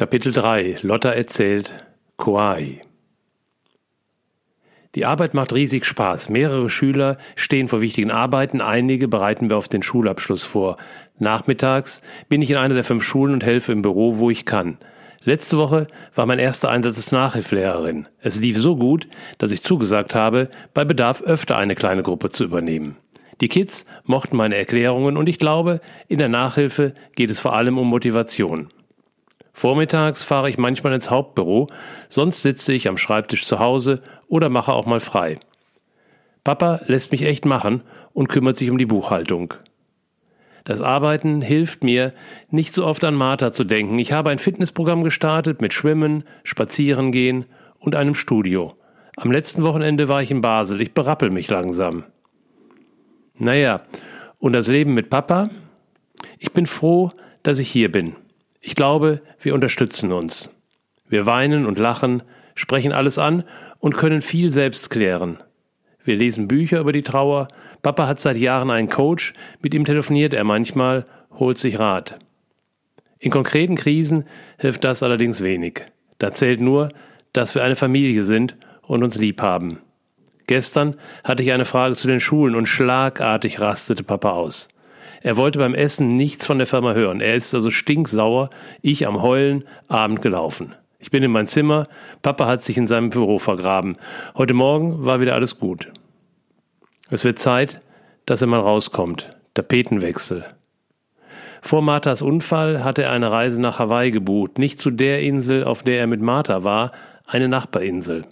Kapitel 3 Lotta erzählt Kauai Die Arbeit macht riesig Spaß. Mehrere Schüler stehen vor wichtigen Arbeiten, einige bereiten wir auf den Schulabschluss vor. Nachmittags bin ich in einer der fünf Schulen und helfe im Büro, wo ich kann. Letzte Woche war mein erster Einsatz als Nachhilfelehrerin. Es lief so gut, dass ich zugesagt habe, bei Bedarf öfter eine kleine Gruppe zu übernehmen. Die Kids mochten meine Erklärungen und ich glaube, in der Nachhilfe geht es vor allem um Motivation. Vormittags fahre ich manchmal ins Hauptbüro, sonst sitze ich am Schreibtisch zu Hause oder mache auch mal frei. Papa lässt mich echt machen und kümmert sich um die Buchhaltung. Das Arbeiten hilft mir, nicht so oft an Martha zu denken. Ich habe ein Fitnessprogramm gestartet mit Schwimmen, Spazierengehen und einem Studio. Am letzten Wochenende war ich in Basel. Ich berappel mich langsam. Naja, und das Leben mit Papa? Ich bin froh, dass ich hier bin. Ich glaube, wir unterstützen uns. Wir weinen und lachen, sprechen alles an und können viel selbst klären. Wir lesen Bücher über die Trauer. Papa hat seit Jahren einen Coach, mit ihm telefoniert er manchmal, holt sich Rat. In konkreten Krisen hilft das allerdings wenig. Da zählt nur, dass wir eine Familie sind und uns lieb haben. Gestern hatte ich eine Frage zu den Schulen und schlagartig rastete Papa aus. Er wollte beim Essen nichts von der Firma hören. Er ist also stinksauer, ich am Heulen, Abend gelaufen. Ich bin in mein Zimmer, Papa hat sich in seinem Büro vergraben. Heute Morgen war wieder alles gut. Es wird Zeit, dass er mal rauskommt. Tapetenwechsel. Vor Marthas Unfall hatte er eine Reise nach Hawaii gebucht, nicht zu der Insel, auf der er mit Martha war, eine Nachbarinsel.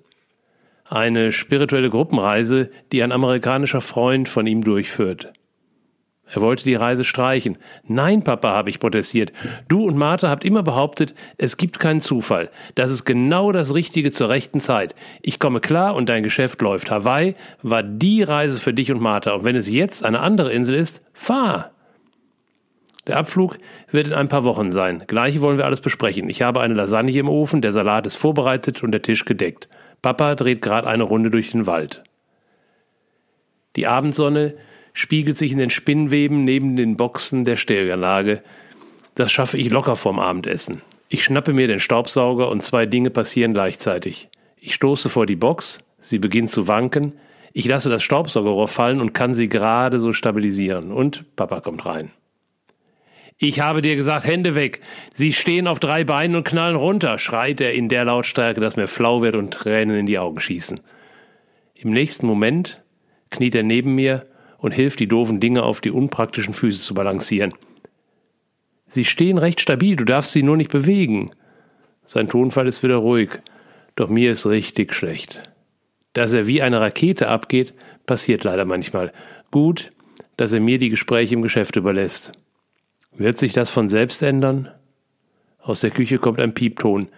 Eine spirituelle Gruppenreise, die ein amerikanischer Freund von ihm durchführt. Er wollte die Reise streichen. Nein, Papa, habe ich protestiert. Du und Martha habt immer behauptet, es gibt keinen Zufall. Das ist genau das Richtige zur rechten Zeit. Ich komme klar und dein Geschäft läuft. Hawaii war die Reise für dich und Martha. Und wenn es jetzt eine andere Insel ist, fahr. Der Abflug wird in ein paar Wochen sein. Gleich wollen wir alles besprechen. Ich habe eine Lasagne im Ofen, der Salat ist vorbereitet und der Tisch gedeckt. Papa dreht gerade eine Runde durch den Wald. Die Abendsonne spiegelt sich in den Spinnweben neben den Boxen der Stereoanlage. Das schaffe ich locker vorm Abendessen. Ich schnappe mir den Staubsauger und zwei Dinge passieren gleichzeitig. Ich stoße vor die Box, sie beginnt zu wanken, ich lasse das Staubsaugerrohr fallen und kann sie gerade so stabilisieren. Und Papa kommt rein. Ich habe dir gesagt, Hände weg. Sie stehen auf drei Beinen und knallen runter, schreit er in der Lautstärke, dass mir flau wird und Tränen in die Augen schießen. Im nächsten Moment kniet er neben mir und hilft, die doofen Dinge auf die unpraktischen Füße zu balancieren. Sie stehen recht stabil, du darfst sie nur nicht bewegen. Sein Tonfall ist wieder ruhig, doch mir ist richtig schlecht. Dass er wie eine Rakete abgeht, passiert leider manchmal. Gut, dass er mir die Gespräche im Geschäft überlässt. Wird sich das von selbst ändern? Aus der Küche kommt ein Piepton.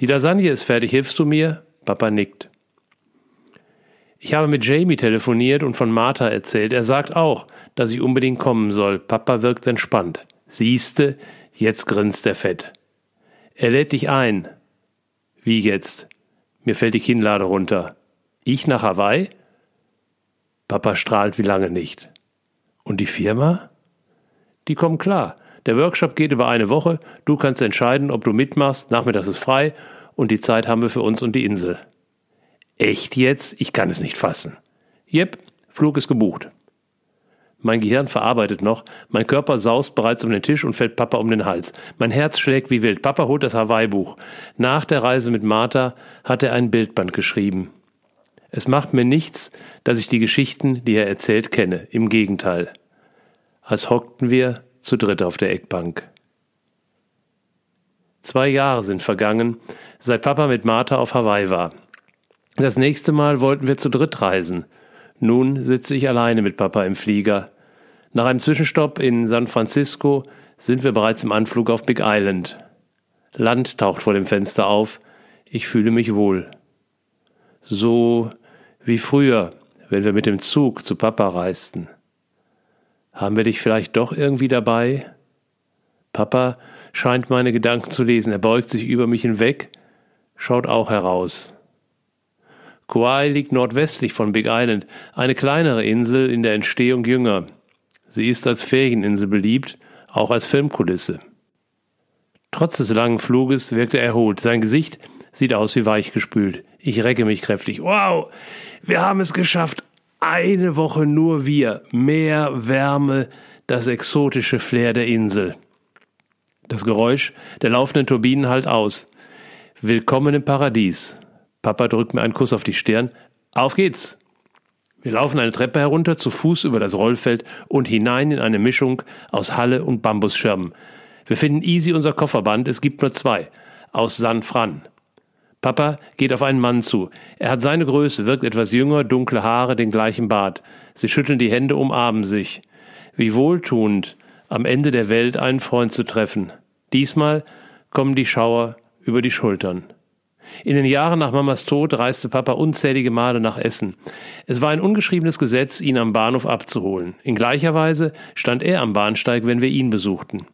Die Lasagne ist fertig, hilfst du mir? Papa nickt. Ich habe mit Jamie telefoniert und von Martha erzählt. Er sagt auch, dass ich unbedingt kommen soll. Papa wirkt entspannt. Siehste, jetzt grinst er fett. Er lädt dich ein. Wie jetzt? Mir fällt die Kinnlade runter. Ich nach Hawaii? Papa strahlt wie lange nicht. Und die Firma? Die kommen klar. Der Workshop geht über eine Woche. Du kannst entscheiden, ob du mitmachst. Nachmittags ist frei und die Zeit haben wir für uns und die Insel. Echt jetzt? Ich kann es nicht fassen. Jep, Flug ist gebucht. Mein Gehirn verarbeitet noch, mein Körper saust bereits um den Tisch und fällt Papa um den Hals. Mein Herz schlägt wie wild. Papa holt das Hawaii-Buch. Nach der Reise mit Martha hat er ein Bildband geschrieben. Es macht mir nichts, dass ich die Geschichten, die er erzählt, kenne. Im Gegenteil. Als hockten wir zu dritt auf der Eckbank. Zwei Jahre sind vergangen, seit Papa mit Martha auf Hawaii war. Das nächste Mal wollten wir zu dritt reisen. Nun sitze ich alleine mit Papa im Flieger. Nach einem Zwischenstopp in San Francisco sind wir bereits im Anflug auf Big Island. Land taucht vor dem Fenster auf. Ich fühle mich wohl. So wie früher, wenn wir mit dem Zug zu Papa reisten. Haben wir dich vielleicht doch irgendwie dabei? Papa scheint meine Gedanken zu lesen. Er beugt sich über mich hinweg, schaut auch heraus. Kauai liegt nordwestlich von Big Island, eine kleinere Insel in der Entstehung jünger. Sie ist als Ferieninsel beliebt, auch als Filmkulisse. Trotz des langen Fluges wirkt er erholt. Sein Gesicht sieht aus wie weichgespült. Ich recke mich kräftig. Wow, wir haben es geschafft. Eine Woche nur wir. Meer, Wärme, das exotische Flair der Insel. Das Geräusch der laufenden Turbinen halt aus. Willkommen im Paradies. Papa drückt mir einen Kuss auf die Stirn. Auf geht's! Wir laufen eine Treppe herunter, zu Fuß über das Rollfeld und hinein in eine Mischung aus Halle und Bambusschirmen. Wir finden easy unser Kofferband, es gibt nur zwei. Aus San Fran. Papa geht auf einen Mann zu. Er hat seine Größe, wirkt etwas jünger, dunkle Haare, den gleichen Bart. Sie schütteln die Hände, umarmen sich. Wie wohltuend, am Ende der Welt einen Freund zu treffen. Diesmal kommen die Schauer über die Schultern. In den Jahren nach Mamas Tod reiste Papa unzählige Male nach Essen. Es war ein ungeschriebenes Gesetz, ihn am Bahnhof abzuholen. In gleicher Weise stand er am Bahnsteig, wenn wir ihn besuchten.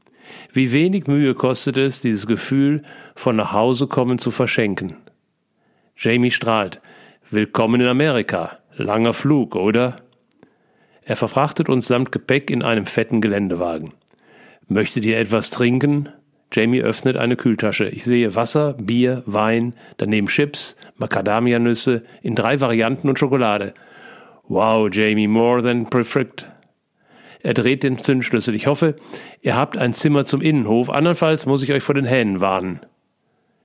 Wie wenig Mühe kostet es, dieses Gefühl von nach Hause kommen zu verschenken. Jamie strahlt. Willkommen in Amerika. Langer Flug, oder? Er verfrachtet uns samt Gepäck in einem fetten Geländewagen. Möchtet ihr etwas trinken? Jamie öffnet eine Kühltasche. Ich sehe Wasser, Bier, Wein, daneben Chips, Macadamianüsse in drei Varianten und Schokolade. Wow, Jamie, more than perfect. Er dreht den Zündschlüssel. Ich hoffe, ihr habt ein Zimmer zum Innenhof, andernfalls muss ich euch vor den Hähnen warnen.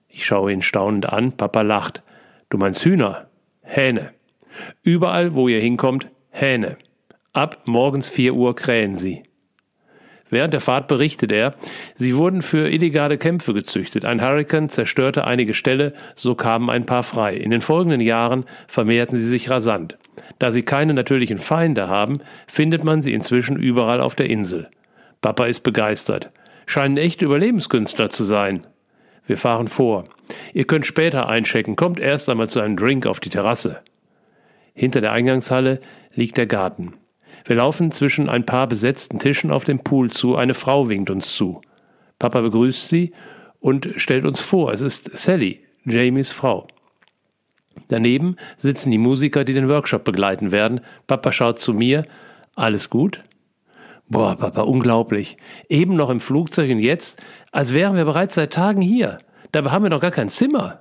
Ich schaue ihn staunend an. Papa lacht. Du meinst Hühner? Hähne. Überall, wo ihr hinkommt, Hähne. Ab morgens vier Uhr krähen sie. Während der Fahrt berichtet er, sie wurden für illegale Kämpfe gezüchtet. Ein Hurrikan zerstörte einige Ställe, so kamen ein paar frei. In den folgenden Jahren vermehrten sie sich rasant. Da sie keine natürlichen Feinde haben, findet man sie inzwischen überall auf der Insel. Papa ist begeistert. Scheinen echte Überlebenskünstler zu sein. Wir fahren vor. Ihr könnt später einchecken, kommt erst einmal zu einem Drink auf die Terrasse. Hinter der Eingangshalle liegt der Garten. Wir laufen zwischen ein paar besetzten Tischen auf dem Pool zu, eine Frau winkt uns zu. Papa begrüßt sie und stellt uns vor, es ist Sally, Jamies Frau. Daneben sitzen die Musiker, die den Workshop begleiten werden. Papa schaut zu mir. Alles gut? Boah, Papa, unglaublich. Eben noch im Flugzeug und jetzt, als wären wir bereits seit Tagen hier. Dabei haben wir noch gar kein Zimmer.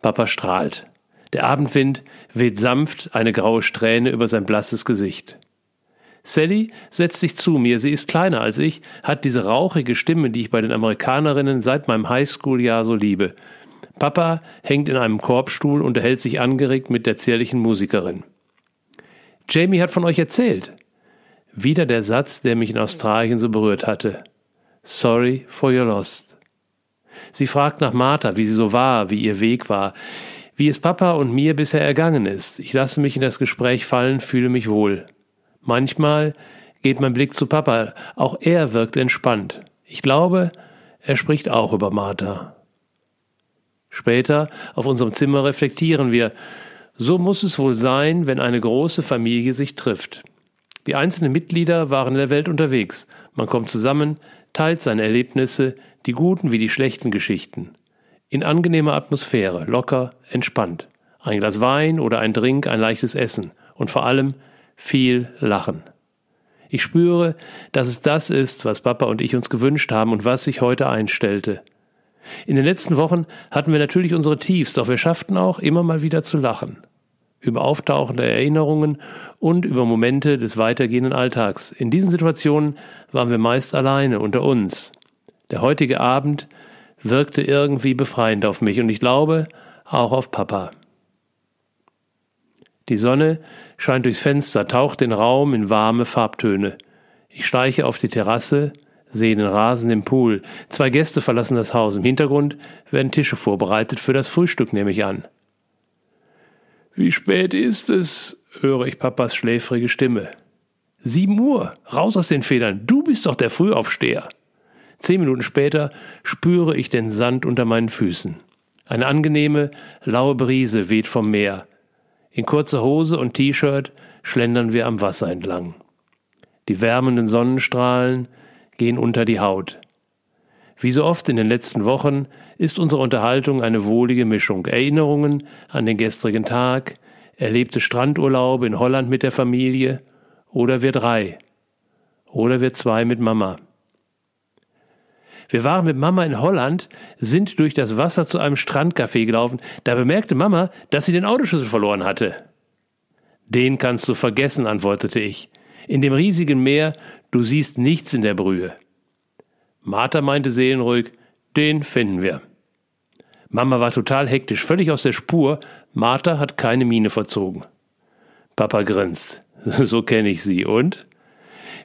Papa strahlt. Der Abendwind weht sanft eine graue Strähne über sein blasses Gesicht. Sally setzt sich zu mir. Sie ist kleiner als ich, hat diese rauchige Stimme, die ich bei den Amerikanerinnen seit meinem Highschool-Jahr so liebe. Papa hängt in einem Korbstuhl und erhält sich angeregt mit der zierlichen Musikerin. Jamie hat von euch erzählt. Wieder der Satz, der mich in Australien so berührt hatte. Sorry for your lost. Sie fragt nach Martha, wie sie so war, wie ihr Weg war, wie es Papa und mir bisher ergangen ist. Ich lasse mich in das Gespräch fallen, fühle mich wohl. Manchmal geht mein Blick zu Papa, auch er wirkt entspannt. Ich glaube, er spricht auch über Martha. Später auf unserem Zimmer reflektieren wir, so muss es wohl sein, wenn eine große Familie sich trifft. Die einzelnen Mitglieder waren in der Welt unterwegs. Man kommt zusammen, teilt seine Erlebnisse, die guten wie die schlechten Geschichten. In angenehmer Atmosphäre, locker, entspannt. Ein Glas Wein oder ein Drink, ein leichtes Essen und vor allem viel Lachen. Ich spüre, dass es das ist, was Papa und ich uns gewünscht haben und was sich heute einstellte. In den letzten Wochen hatten wir natürlich unsere Tiefs, doch wir schafften auch immer mal wieder zu lachen. Über auftauchende Erinnerungen und über Momente des weitergehenden Alltags. In diesen Situationen waren wir meist alleine unter uns. Der heutige Abend wirkte irgendwie befreiend auf mich und ich glaube auch auf Papa. Die Sonne scheint durchs Fenster, taucht den Raum in warme Farbtöne. Ich schleiche auf die Terrasse, sehe den Rasen im Pool. Zwei Gäste verlassen das Haus. Im Hintergrund werden Tische vorbereitet für das Frühstück, nehme ich an. Wie spät ist es? höre ich Papas schläfrige Stimme. Sieben Uhr. Raus aus den Federn. Du bist doch der Frühaufsteher. Zehn Minuten später spüre ich den Sand unter meinen Füßen. Eine angenehme, laue Brise weht vom Meer. In kurzer Hose und T-Shirt schlendern wir am Wasser entlang. Die wärmenden Sonnenstrahlen gehen unter die Haut. Wie so oft in den letzten Wochen ist unsere Unterhaltung eine wohlige Mischung. Erinnerungen an den gestrigen Tag, erlebte Strandurlaube in Holland mit der Familie oder wir drei oder wir zwei mit Mama. Wir waren mit Mama in Holland, sind durch das Wasser zu einem Strandcafé gelaufen. Da bemerkte Mama, dass sie den Autoschlüssel verloren hatte. Den kannst du vergessen, antwortete ich. In dem riesigen Meer, du siehst nichts in der Brühe. Martha meinte seelenruhig, den finden wir. Mama war total hektisch, völlig aus der Spur. Martha hat keine Miene verzogen. Papa grinst. So kenne ich sie. Und?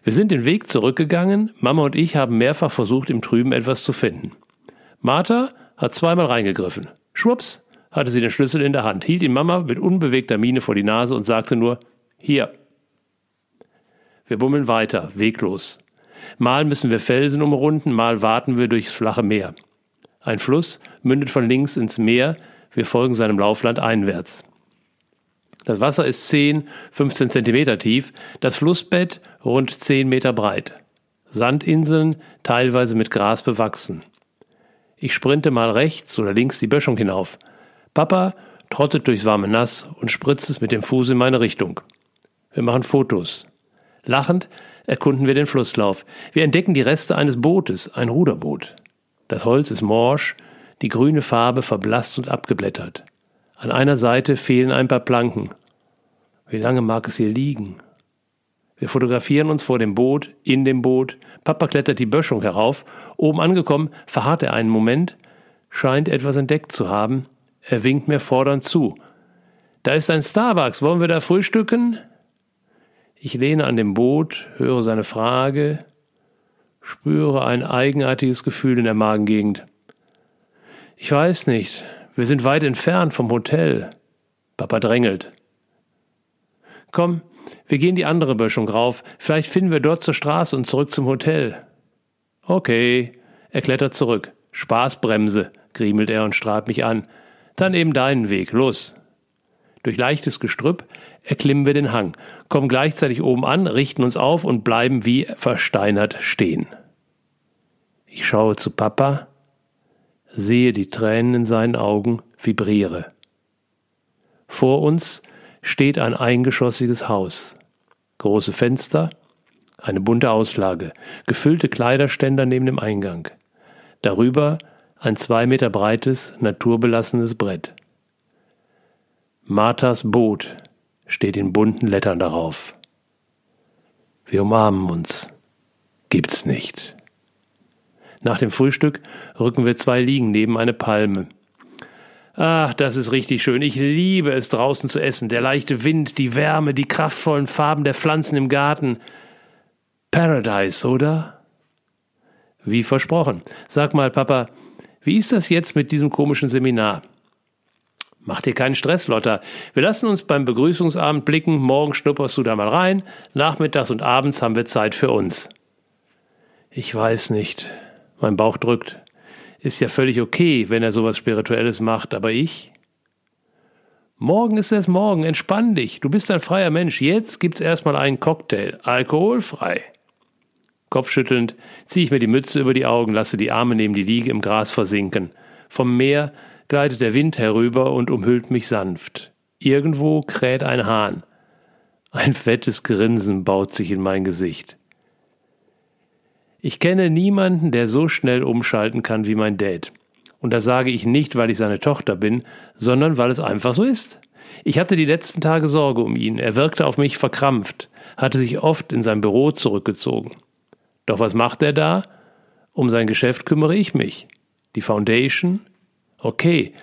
Wir sind den Weg zurückgegangen. Mama und ich haben mehrfach versucht, im Trüben etwas zu finden. Martha hat zweimal reingegriffen. Schwupps, hatte sie den Schlüssel in der Hand, hielt ihn Mama mit unbewegter Miene vor die Nase und sagte nur, hier. Wir bummeln weiter, weglos. Mal müssen wir Felsen umrunden, mal warten wir durchs flache Meer. Ein Fluss mündet von links ins Meer, wir folgen seinem Laufland einwärts. Das Wasser ist 10, 15 Zentimeter tief, das Flussbett rund 10 Meter breit. Sandinseln teilweise mit Gras bewachsen. Ich sprinte mal rechts oder links die Böschung hinauf. Papa trottet durchs warme Nass und spritzt es mit dem Fuß in meine Richtung. Wir machen Fotos. Lachend erkunden wir den Flusslauf. Wir entdecken die Reste eines Bootes, ein Ruderboot. Das Holz ist morsch, die grüne Farbe verblasst und abgeblättert. An einer Seite fehlen ein paar Planken. Wie lange mag es hier liegen? Wir fotografieren uns vor dem Boot, in dem Boot. Papa klettert die Böschung herauf. Oben angekommen, verharrt er einen Moment, scheint etwas entdeckt zu haben. Er winkt mir fordernd zu. Da ist ein Starbucks, wollen wir da frühstücken? Ich lehne an dem Boot, höre seine Frage, spüre ein eigenartiges Gefühl in der Magengegend. Ich weiß nicht, wir sind weit entfernt vom Hotel. Papa drängelt. Komm, wir gehen die andere Böschung rauf, vielleicht finden wir dort zur Straße und zurück zum Hotel. Okay, er klettert zurück. Spaßbremse, griemelt er und strahlt mich an. Dann eben deinen Weg, los. Durch leichtes Gestrüpp erklimmen wir den Hang, kommen gleichzeitig oben an, richten uns auf und bleiben wie versteinert stehen. Ich schaue zu Papa, sehe die Tränen in seinen Augen, vibriere. Vor uns steht ein eingeschossiges Haus. Große Fenster, eine bunte Auslage, gefüllte Kleiderständer neben dem Eingang. Darüber ein zwei Meter breites, naturbelassenes Brett. Marthas Boot steht in bunten Lettern darauf. Wir umarmen uns. Gibt's nicht. Nach dem Frühstück rücken wir zwei Liegen neben eine Palme. Ach, das ist richtig schön. Ich liebe es draußen zu essen. Der leichte Wind, die Wärme, die kraftvollen Farben der Pflanzen im Garten. Paradise, oder? Wie versprochen. Sag mal, Papa, wie ist das jetzt mit diesem komischen Seminar? Mach dir keinen Stress, Lotta. Wir lassen uns beim Begrüßungsabend blicken. Morgen schnupperst du da mal rein. Nachmittags und abends haben wir Zeit für uns. Ich weiß nicht. Mein Bauch drückt. Ist ja völlig okay, wenn er sowas Spirituelles macht, aber ich? Morgen ist es morgen, entspann dich. Du bist ein freier Mensch. Jetzt gibt's erstmal einen Cocktail. Alkoholfrei. Kopfschüttelnd ziehe ich mir die Mütze über die Augen, lasse die Arme neben die Liege im Gras versinken. Vom Meer gleitet der Wind herüber und umhüllt mich sanft. Irgendwo kräht ein Hahn. Ein fettes Grinsen baut sich in mein Gesicht. Ich kenne niemanden, der so schnell umschalten kann wie mein Dad. Und das sage ich nicht, weil ich seine Tochter bin, sondern weil es einfach so ist. Ich hatte die letzten Tage Sorge um ihn. Er wirkte auf mich verkrampft, hatte sich oft in sein Büro zurückgezogen. Doch was macht er da? Um sein Geschäft kümmere ich mich. Die Foundation? Okay,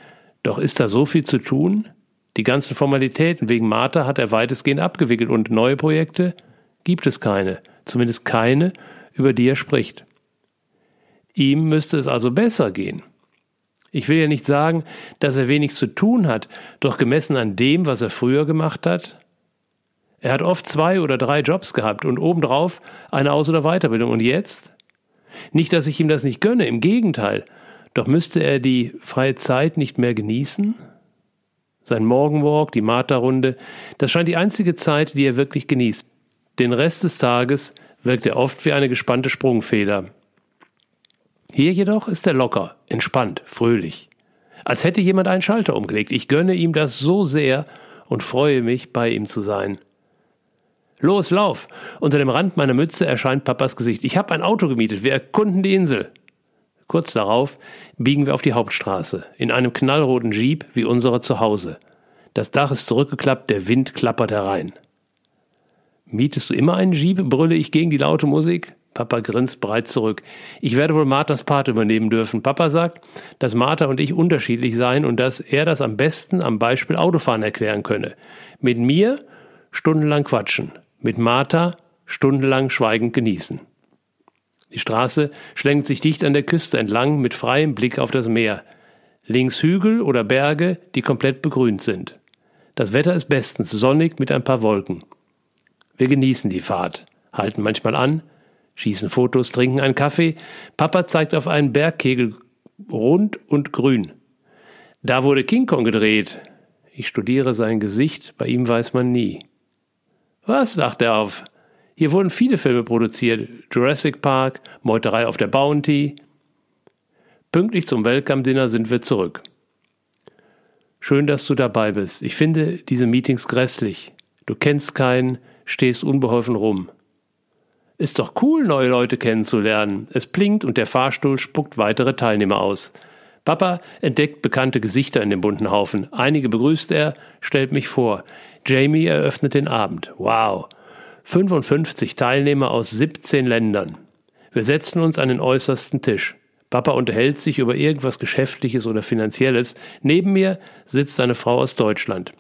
doch ist da so viel zu tun? Die ganzen Formalitäten wegen Martha hat er weitestgehend abgewickelt und neue Projekte? Gibt es keine, zumindest keine, über die er spricht. Ihm müsste es also besser gehen. Ich will ja nicht sagen, dass er wenig zu tun hat, doch gemessen an dem, was er früher gemacht hat, er hat oft zwei oder drei Jobs gehabt und obendrauf eine Aus- oder Weiterbildung. Und jetzt? Nicht, dass ich ihm das nicht gönne, im Gegenteil. Doch müsste er die freie Zeit nicht mehr genießen? Sein Morgenwalk, die Marterrunde, das scheint die einzige Zeit, die er wirklich genießt. Den Rest des Tages wirkt er oft wie eine gespannte Sprungfeder. Hier jedoch ist er locker, entspannt, fröhlich. Als hätte jemand einen Schalter umgelegt. Ich gönne ihm das so sehr und freue mich, bei ihm zu sein. Los, lauf! Unter dem Rand meiner Mütze erscheint Papas Gesicht. Ich habe ein Auto gemietet. Wir erkunden die Insel. Kurz darauf biegen wir auf die Hauptstraße, in einem knallroten Jeep wie unserer zu Hause. Das Dach ist zurückgeklappt, der Wind klappert herein. Mietest du immer einen Jeep? brülle ich gegen die laute Musik. Papa grinst breit zurück. Ich werde wohl Marthas Part übernehmen dürfen. Papa sagt, dass Martha und ich unterschiedlich seien und dass er das am besten am Beispiel Autofahren erklären könne. Mit mir stundenlang quatschen, mit Martha stundenlang schweigend genießen. Die Straße schlängt sich dicht an der Küste entlang mit freiem Blick auf das Meer. Links Hügel oder Berge, die komplett begrünt sind. Das Wetter ist bestens sonnig mit ein paar Wolken. Wir genießen die Fahrt, halten manchmal an, schießen Fotos, trinken einen Kaffee. Papa zeigt auf einen Bergkegel rund und grün. Da wurde King Kong gedreht. Ich studiere sein Gesicht, bei ihm weiß man nie. Was? lacht er auf. Hier wurden viele Filme produziert. Jurassic Park, Meuterei auf der Bounty. Pünktlich zum Welcome-Dinner sind wir zurück. Schön, dass du dabei bist. Ich finde diese Meetings grässlich. Du kennst keinen, stehst unbeholfen rum. Ist doch cool, neue Leute kennenzulernen. Es blinkt und der Fahrstuhl spuckt weitere Teilnehmer aus. Papa entdeckt bekannte Gesichter in dem bunten Haufen. Einige begrüßt er, stellt mich vor. Jamie eröffnet den Abend. Wow. 55 Teilnehmer aus 17 Ländern. Wir setzen uns an den äußersten Tisch. Papa unterhält sich über irgendwas Geschäftliches oder Finanzielles. Neben mir sitzt eine Frau aus Deutschland.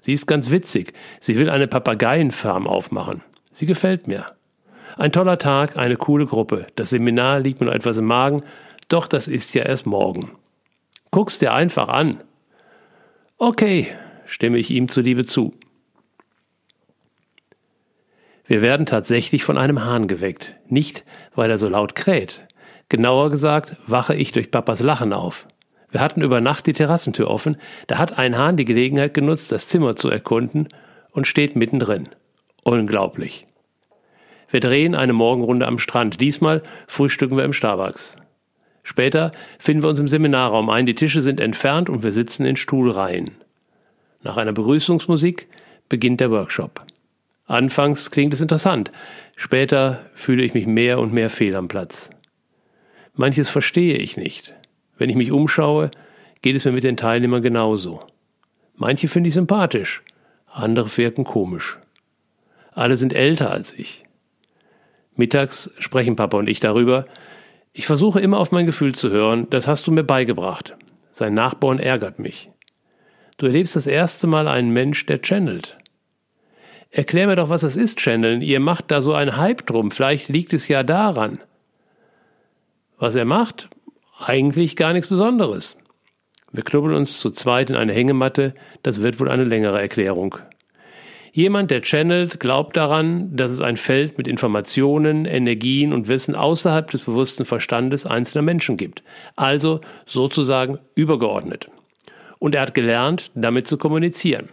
Sie ist ganz witzig. Sie will eine Papageienfarm aufmachen. Sie gefällt mir. Ein toller Tag, eine coole Gruppe. Das Seminar liegt mir noch etwas im Magen, doch das ist ja erst morgen. Guck's dir einfach an. Okay, stimme ich ihm zuliebe zu. Wir werden tatsächlich von einem Hahn geweckt. Nicht, weil er so laut kräht. Genauer gesagt, wache ich durch Papas Lachen auf. Wir hatten über Nacht die Terrassentür offen, da hat ein Hahn die Gelegenheit genutzt, das Zimmer zu erkunden und steht mittendrin. Unglaublich. Wir drehen eine Morgenrunde am Strand. Diesmal frühstücken wir im Starbucks. Später finden wir uns im Seminarraum ein. Die Tische sind entfernt und wir sitzen in Stuhlreihen. Nach einer Begrüßungsmusik beginnt der Workshop. Anfangs klingt es interessant, später fühle ich mich mehr und mehr fehl am Platz. Manches verstehe ich nicht. Wenn ich mich umschaue, geht es mir mit den Teilnehmern genauso. Manche finde ich sympathisch, andere wirken komisch. Alle sind älter als ich. Mittags sprechen Papa und ich darüber. Ich versuche immer auf mein Gefühl zu hören, das hast du mir beigebracht. Sein Nachborn ärgert mich. Du erlebst das erste Mal einen Mensch, der channelt. Erklär mir doch, was es ist, Channeln. Ihr macht da so einen Hype drum. Vielleicht liegt es ja daran. Was er macht? Eigentlich gar nichts Besonderes. Wir knubbeln uns zu zweit in eine Hängematte, das wird wohl eine längere Erklärung. Jemand, der channelt, glaubt daran, dass es ein Feld mit Informationen, Energien und Wissen außerhalb des bewussten Verstandes einzelner Menschen gibt, also sozusagen übergeordnet. Und er hat gelernt, damit zu kommunizieren.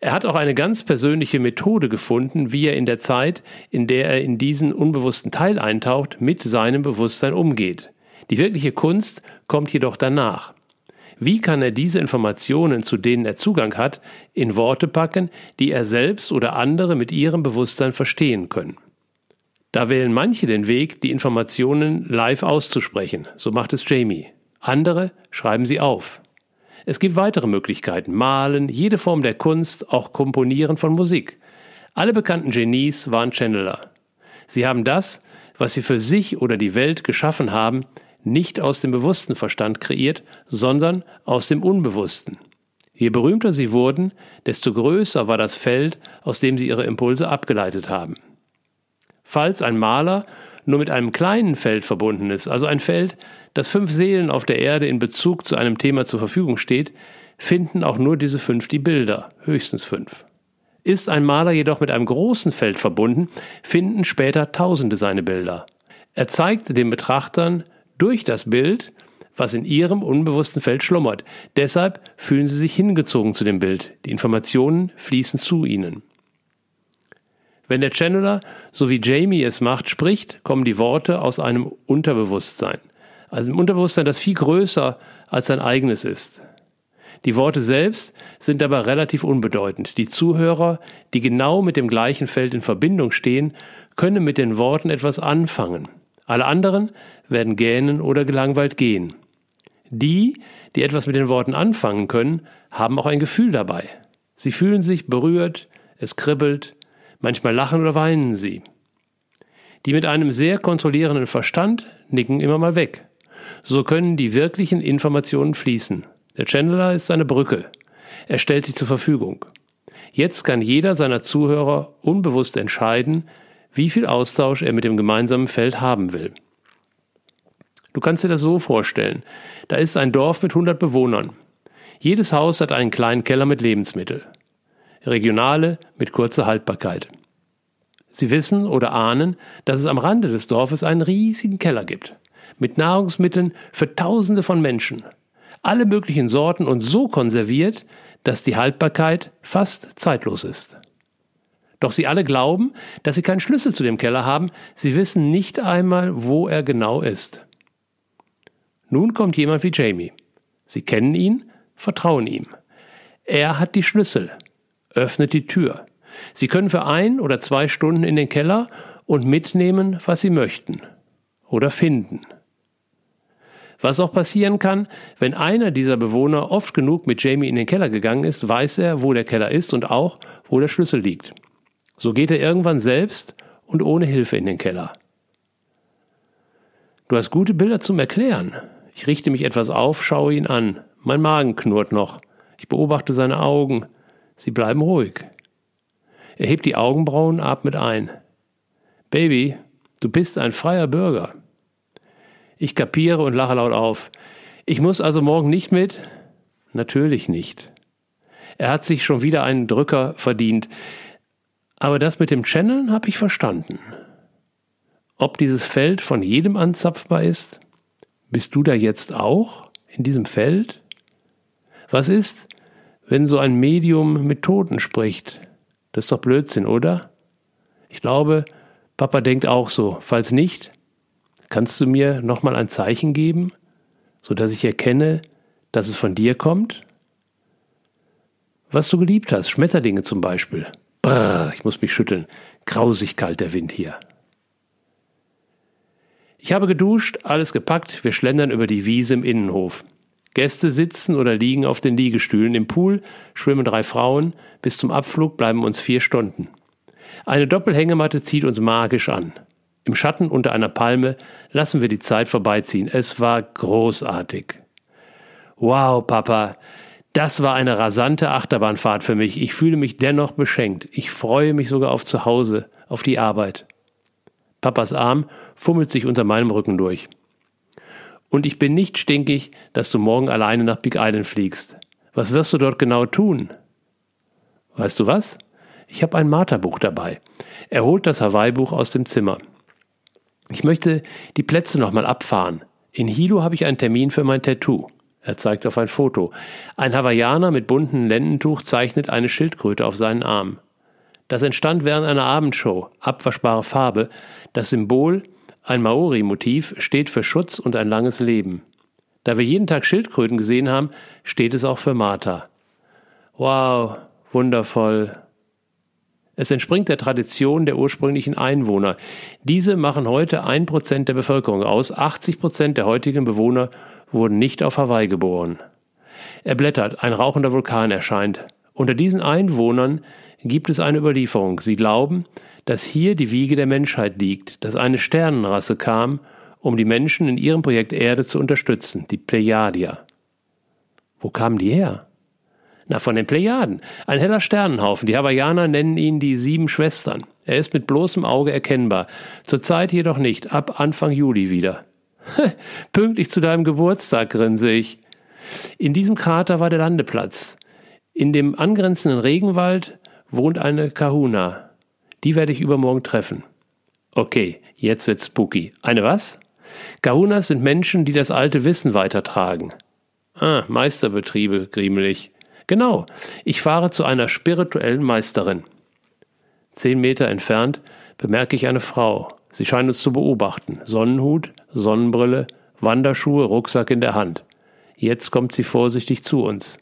Er hat auch eine ganz persönliche Methode gefunden, wie er in der Zeit, in der er in diesen unbewussten Teil eintaucht, mit seinem Bewusstsein umgeht. Die wirkliche Kunst kommt jedoch danach. Wie kann er diese Informationen, zu denen er Zugang hat, in Worte packen, die er selbst oder andere mit ihrem Bewusstsein verstehen können? Da wählen manche den Weg, die Informationen live auszusprechen, so macht es Jamie. Andere schreiben sie auf. Es gibt weitere Möglichkeiten, malen, jede Form der Kunst, auch Komponieren von Musik. Alle bekannten Genies waren Channeler. Sie haben das, was sie für sich oder die Welt geschaffen haben, nicht aus dem bewussten Verstand kreiert, sondern aus dem Unbewussten. Je berühmter sie wurden, desto größer war das Feld, aus dem sie ihre Impulse abgeleitet haben. Falls ein Maler nur mit einem kleinen Feld verbunden ist, also ein Feld, das fünf Seelen auf der Erde in Bezug zu einem Thema zur Verfügung steht, finden auch nur diese fünf die Bilder, höchstens fünf. Ist ein Maler jedoch mit einem großen Feld verbunden, finden später Tausende seine Bilder. Er zeigt den Betrachtern durch das Bild, was in ihrem unbewussten Feld schlummert. Deshalb fühlen sie sich hingezogen zu dem Bild. Die Informationen fließen zu ihnen. Wenn der Channeler, so wie Jamie es macht, spricht, kommen die Worte aus einem Unterbewusstsein. Also im Unterbewusstsein, das viel größer als sein eigenes ist. Die Worte selbst sind aber relativ unbedeutend. Die Zuhörer, die genau mit dem gleichen Feld in Verbindung stehen, können mit den Worten etwas anfangen. Alle anderen werden gähnen oder gelangweilt gehen. Die, die etwas mit den Worten anfangen können, haben auch ein Gefühl dabei. Sie fühlen sich berührt, es kribbelt, manchmal lachen oder weinen sie. Die mit einem sehr kontrollierenden Verstand nicken immer mal weg. So können die wirklichen Informationen fließen. Der Channeler ist eine Brücke. Er stellt sich zur Verfügung. Jetzt kann jeder seiner Zuhörer unbewusst entscheiden, wie viel Austausch er mit dem gemeinsamen Feld haben will. Du kannst dir das so vorstellen. Da ist ein Dorf mit 100 Bewohnern. Jedes Haus hat einen kleinen Keller mit Lebensmitteln. Regionale mit kurzer Haltbarkeit. Sie wissen oder ahnen, dass es am Rande des Dorfes einen riesigen Keller gibt. Mit Nahrungsmitteln für Tausende von Menschen. Alle möglichen Sorten und so konserviert, dass die Haltbarkeit fast zeitlos ist. Doch sie alle glauben, dass sie keinen Schlüssel zu dem Keller haben, sie wissen nicht einmal, wo er genau ist. Nun kommt jemand wie Jamie. Sie kennen ihn, vertrauen ihm. Er hat die Schlüssel, öffnet die Tür. Sie können für ein oder zwei Stunden in den Keller und mitnehmen, was Sie möchten oder finden. Was auch passieren kann, wenn einer dieser Bewohner oft genug mit Jamie in den Keller gegangen ist, weiß er, wo der Keller ist und auch, wo der Schlüssel liegt. So geht er irgendwann selbst und ohne Hilfe in den Keller. Du hast gute Bilder zum Erklären. Ich richte mich etwas auf, schaue ihn an. Mein Magen knurrt noch. Ich beobachte seine Augen. Sie bleiben ruhig. Er hebt die Augenbrauen, atmet ein. Baby, du bist ein freier Bürger. Ich kapiere und lache laut auf. Ich muss also morgen nicht mit? Natürlich nicht. Er hat sich schon wieder einen Drücker verdient. Aber das mit dem Channeln habe ich verstanden. Ob dieses Feld von jedem anzapfbar ist? Bist du da jetzt auch in diesem Feld? Was ist, wenn so ein Medium mit Toten spricht? Das ist doch Blödsinn, oder? Ich glaube, Papa denkt auch so. Falls nicht, Kannst du mir nochmal ein Zeichen geben, sodass ich erkenne, dass es von dir kommt? Was du geliebt hast, Schmetterlinge zum Beispiel. Brrr, ich muss mich schütteln. Grausig kalt der Wind hier. Ich habe geduscht, alles gepackt, wir schlendern über die Wiese im Innenhof. Gäste sitzen oder liegen auf den Liegestühlen. Im Pool schwimmen drei Frauen. Bis zum Abflug bleiben uns vier Stunden. Eine Doppelhängematte zieht uns magisch an. Im Schatten unter einer Palme lassen wir die Zeit vorbeiziehen. Es war großartig. Wow, Papa, das war eine rasante Achterbahnfahrt für mich. Ich fühle mich dennoch beschenkt. Ich freue mich sogar auf zu Hause, auf die Arbeit. Papas Arm fummelt sich unter meinem Rücken durch. Und ich bin nicht stinkig, dass du morgen alleine nach Big Island fliegst. Was wirst du dort genau tun? Weißt du was? Ich habe ein Marterbuch dabei. Er holt das Hawaii-Buch aus dem Zimmer. Ich möchte die Plätze nochmal abfahren. In Hilo habe ich einen Termin für mein Tattoo. Er zeigt auf ein Foto. Ein Hawaiianer mit bunten Lendentuch zeichnet eine Schildkröte auf seinen Arm. Das entstand während einer Abendshow, abwaschbare Farbe. Das Symbol, ein Maori-Motiv, steht für Schutz und ein langes Leben. Da wir jeden Tag Schildkröten gesehen haben, steht es auch für Martha. Wow, wundervoll, es entspringt der Tradition der ursprünglichen Einwohner. Diese machen heute ein Prozent der Bevölkerung aus. 80 Prozent der heutigen Bewohner wurden nicht auf Hawaii geboren. Er blättert, ein rauchender Vulkan erscheint. Unter diesen Einwohnern gibt es eine Überlieferung. Sie glauben, dass hier die Wiege der Menschheit liegt, dass eine Sternenrasse kam, um die Menschen in ihrem Projekt Erde zu unterstützen, die Plejadier. Wo kamen die her? Na, von den Plejaden. Ein heller Sternenhaufen. Die Hawaiianer nennen ihn die sieben Schwestern. Er ist mit bloßem Auge erkennbar. Zurzeit jedoch nicht. Ab Anfang Juli wieder. Pünktlich zu deinem Geburtstag, grinse ich. In diesem Krater war der Landeplatz. In dem angrenzenden Regenwald wohnt eine Kahuna. Die werde ich übermorgen treffen. Okay, jetzt wird's spooky. Eine was? Kahunas sind Menschen, die das alte Wissen weitertragen. Ah, Meisterbetriebe, griemelig. Genau, ich fahre zu einer spirituellen Meisterin. Zehn Meter entfernt bemerke ich eine Frau. Sie scheint uns zu beobachten. Sonnenhut, Sonnenbrille, Wanderschuhe, Rucksack in der Hand. Jetzt kommt sie vorsichtig zu uns.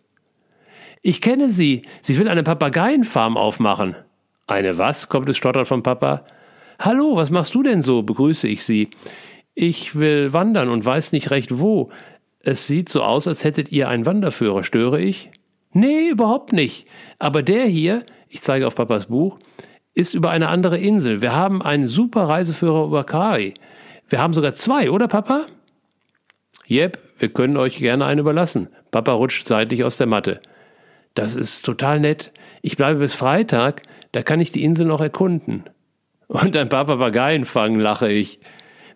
Ich kenne sie. Sie will eine Papageienfarm aufmachen. Eine was? kommt es stottert vom Papa. Hallo, was machst du denn so? begrüße ich sie. Ich will wandern und weiß nicht recht wo. Es sieht so aus, als hättet ihr einen Wanderführer. Störe ich? Nee, überhaupt nicht. Aber der hier, ich zeige auf Papas Buch, ist über eine andere Insel. Wir haben einen super Reiseführer über Kai. Wir haben sogar zwei, oder Papa? Jep, wir können euch gerne einen überlassen. Papa rutscht seitlich aus der Matte. Das ist total nett. Ich bleibe bis Freitag, da kann ich die Insel noch erkunden. Und ein paar Papageien fangen, lache ich.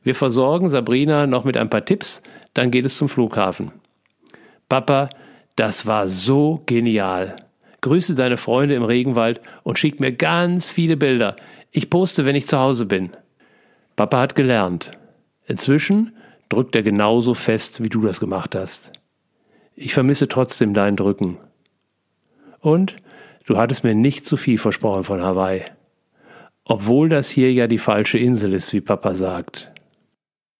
Wir versorgen Sabrina noch mit ein paar Tipps, dann geht es zum Flughafen. Papa, das war so genial. Grüße deine Freunde im Regenwald und schick mir ganz viele Bilder. Ich poste, wenn ich zu Hause bin. Papa hat gelernt. Inzwischen drückt er genauso fest, wie du das gemacht hast. Ich vermisse trotzdem dein Drücken. Und du hattest mir nicht zu viel versprochen von Hawaii. Obwohl das hier ja die falsche Insel ist, wie Papa sagt.